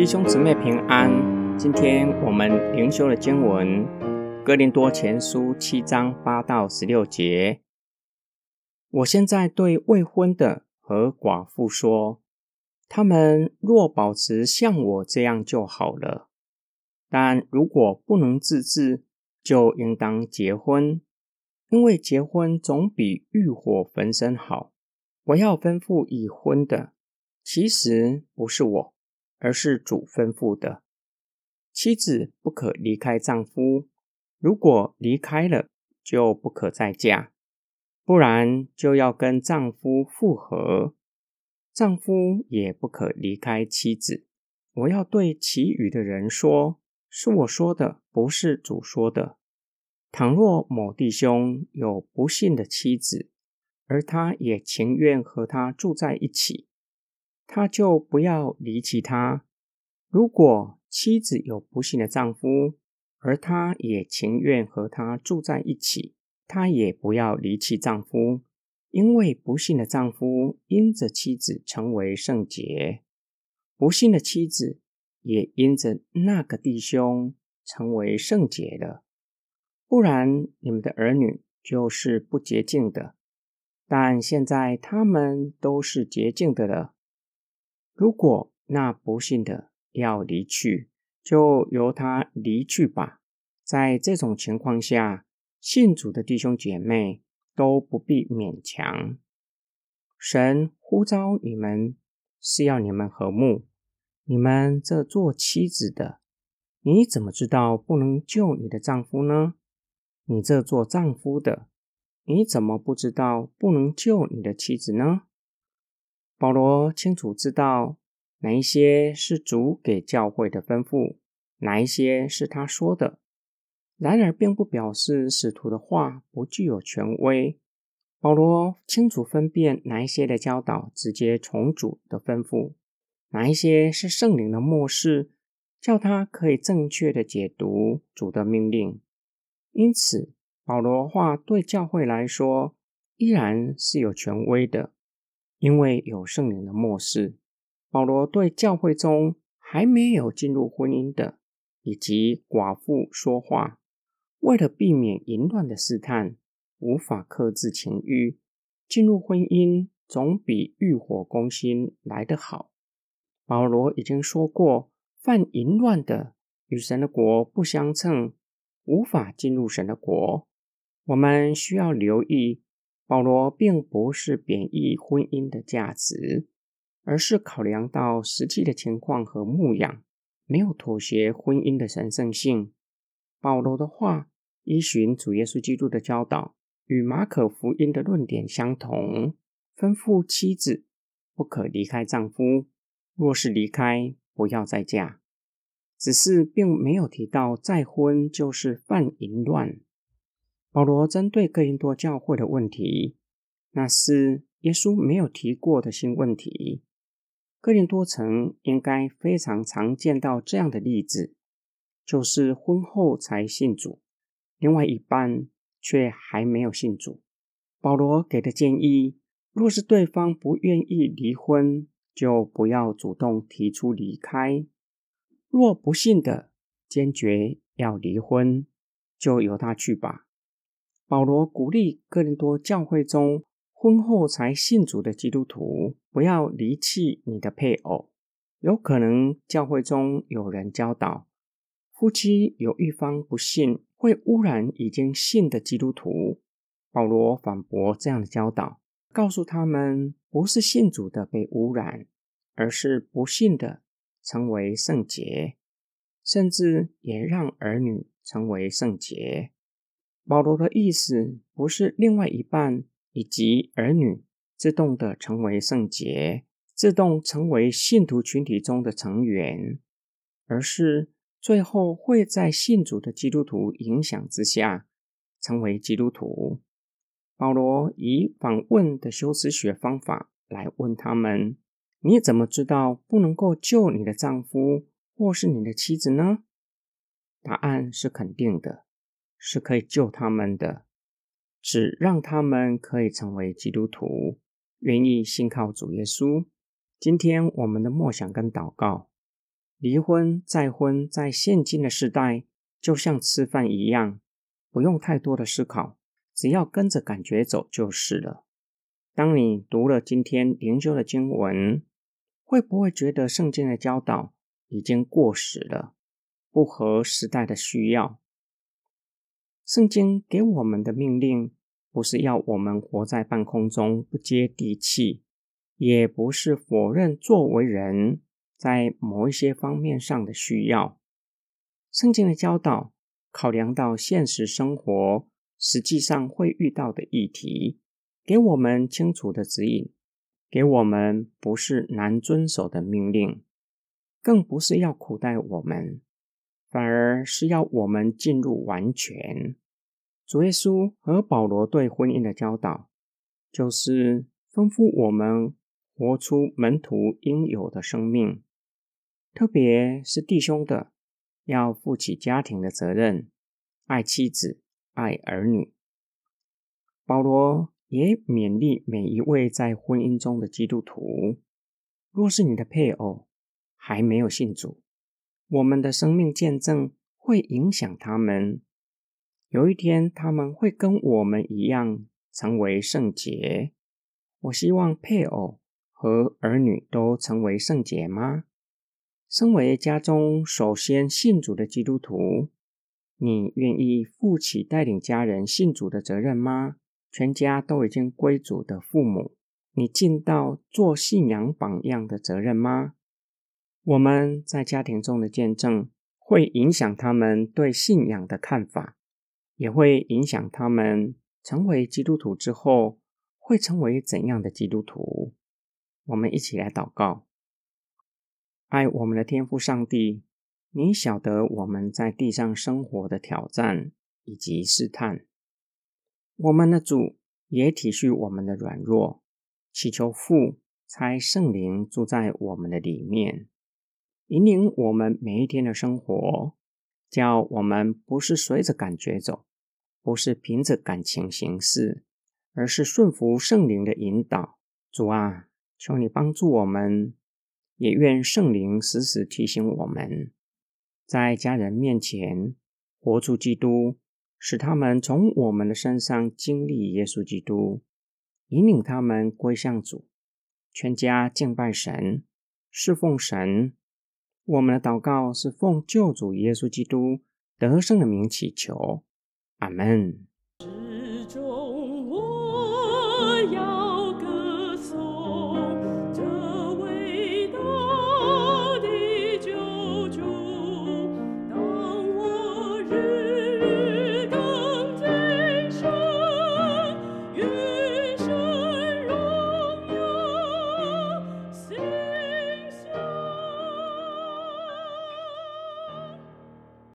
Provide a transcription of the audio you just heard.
弟兄姊妹平安，今天我们灵修的经文《哥林多前书》七章八到十六节。我现在对未婚的和寡妇说，他们若保持像我这样就好了；但如果不能自制，就应当结婚，因为结婚总比欲火焚身好。我要吩咐已婚的，其实不是我。而是主吩咐的，妻子不可离开丈夫，如果离开了，就不可再嫁，不然就要跟丈夫复合。丈夫也不可离开妻子。我要对其余的人说，是我说的，不是主说的。倘若某弟兄有不幸的妻子，而他也情愿和他住在一起。他就不要离弃他。如果妻子有不幸的丈夫，而他也情愿和他住在一起，他也不要离弃丈夫，因为不幸的丈夫因着妻子成为圣洁，不幸的妻子也因着那个弟兄成为圣洁了。不然，你们的儿女就是不洁净的，但现在他们都是洁净的了。如果那不幸的要离去，就由他离去吧。在这种情况下，信主的弟兄姐妹都不必勉强。神呼召你们是要你们和睦。你们这做妻子的，你怎么知道不能救你的丈夫呢？你这做丈夫的，你怎么不知道不能救你的妻子呢？保罗清楚知道哪一些是主给教会的吩咐，哪一些是他说的。然而，并不表示使徒的话不具有权威。保罗清楚分辨哪一些的教导直接从主的吩咐，哪一些是圣灵的默示，叫他可以正确的解读主的命令。因此，保罗话对教会来说依然是有权威的。因为有圣灵的默示，保罗对教会中还没有进入婚姻的以及寡妇说话，为了避免淫乱的试探，无法克制情欲，进入婚姻总比欲火攻心来得好。保罗已经说过，犯淫乱的与神的国不相称，无法进入神的国。我们需要留意。保罗并不是贬义婚姻的价值，而是考量到实际的情况和牧养，没有妥协婚姻的神圣性。保罗的话依循主耶稣基督的教导，与马可福音的论点相同，吩咐妻子不可离开丈夫，若是离开，不要再嫁。只是并没有提到再婚就是犯淫乱。保罗针对哥林多教会的问题，那是耶稣没有提过的新问题。哥林多城应该非常常见到这样的例子，就是婚后才信主，另外一半却还没有信主。保罗给的建议，若是对方不愿意离婚，就不要主动提出离开；若不信的坚决要离婚，就由他去吧。保罗鼓励哥林多教会中婚后才信主的基督徒，不要离弃你的配偶。有可能教会中有人教导，夫妻有一方不信，会污染已经信的基督徒。保罗反驳这样的教导，告诉他们，不是信主的被污染，而是不信的成为圣洁，甚至也让儿女成为圣洁。保罗的意思不是另外一半以及儿女自动的成为圣洁，自动成为信徒群体中的成员，而是最后会在信主的基督徒影响之下成为基督徒。保罗以反问的修辞学方法来问他们：你怎么知道不能够救你的丈夫或是你的妻子呢？答案是肯定的。是可以救他们的，只让他们可以成为基督徒，愿意信靠主耶稣。今天我们的默想跟祷告，离婚、再婚，在现今的时代，就像吃饭一样，不用太多的思考，只要跟着感觉走就是了。当你读了今天灵修的经文，会不会觉得圣经的教导已经过时了，不合时代的需要？圣经给我们的命令，不是要我们活在半空中不接地气，也不是否认作为人在某一些方面上的需要。圣经的教导考量到现实生活实际上会遇到的议题，给我们清楚的指引，给我们不是难遵守的命令，更不是要苦待我们，反而是要我们进入完全。主耶稣和保罗对婚姻的教导，就是吩咐我们活出门徒应有的生命，特别是弟兄的，要负起家庭的责任，爱妻子，爱儿女。保罗也勉励每一位在婚姻中的基督徒，若是你的配偶还没有信主，我们的生命见证会影响他们。有一天，他们会跟我们一样成为圣洁。我希望配偶和儿女都成为圣洁吗？身为家中首先信主的基督徒，你愿意负起带领家人信主的责任吗？全家都已经归主的父母，你尽到做信仰榜样的责任吗？我们在家庭中的见证，会影响他们对信仰的看法。也会影响他们成为基督徒之后会成为怎样的基督徒。我们一起来祷告，爱我们的天父上帝，你晓得我们在地上生活的挑战以及试探，我们的主也体恤我们的软弱，祈求父差圣灵住在我们的里面，引领我们每一天的生活，叫我们不是随着感觉走。不是凭着感情行事，而是顺服圣灵的引导。主啊，求你帮助我们，也愿圣灵时时提醒我们，在家人面前活出基督，使他们从我们的身上经历耶稣基督，引领他们归向主，全家敬拜神，侍奉神。我们的祷告是奉救主耶稣基督得胜的名祈求。阿门。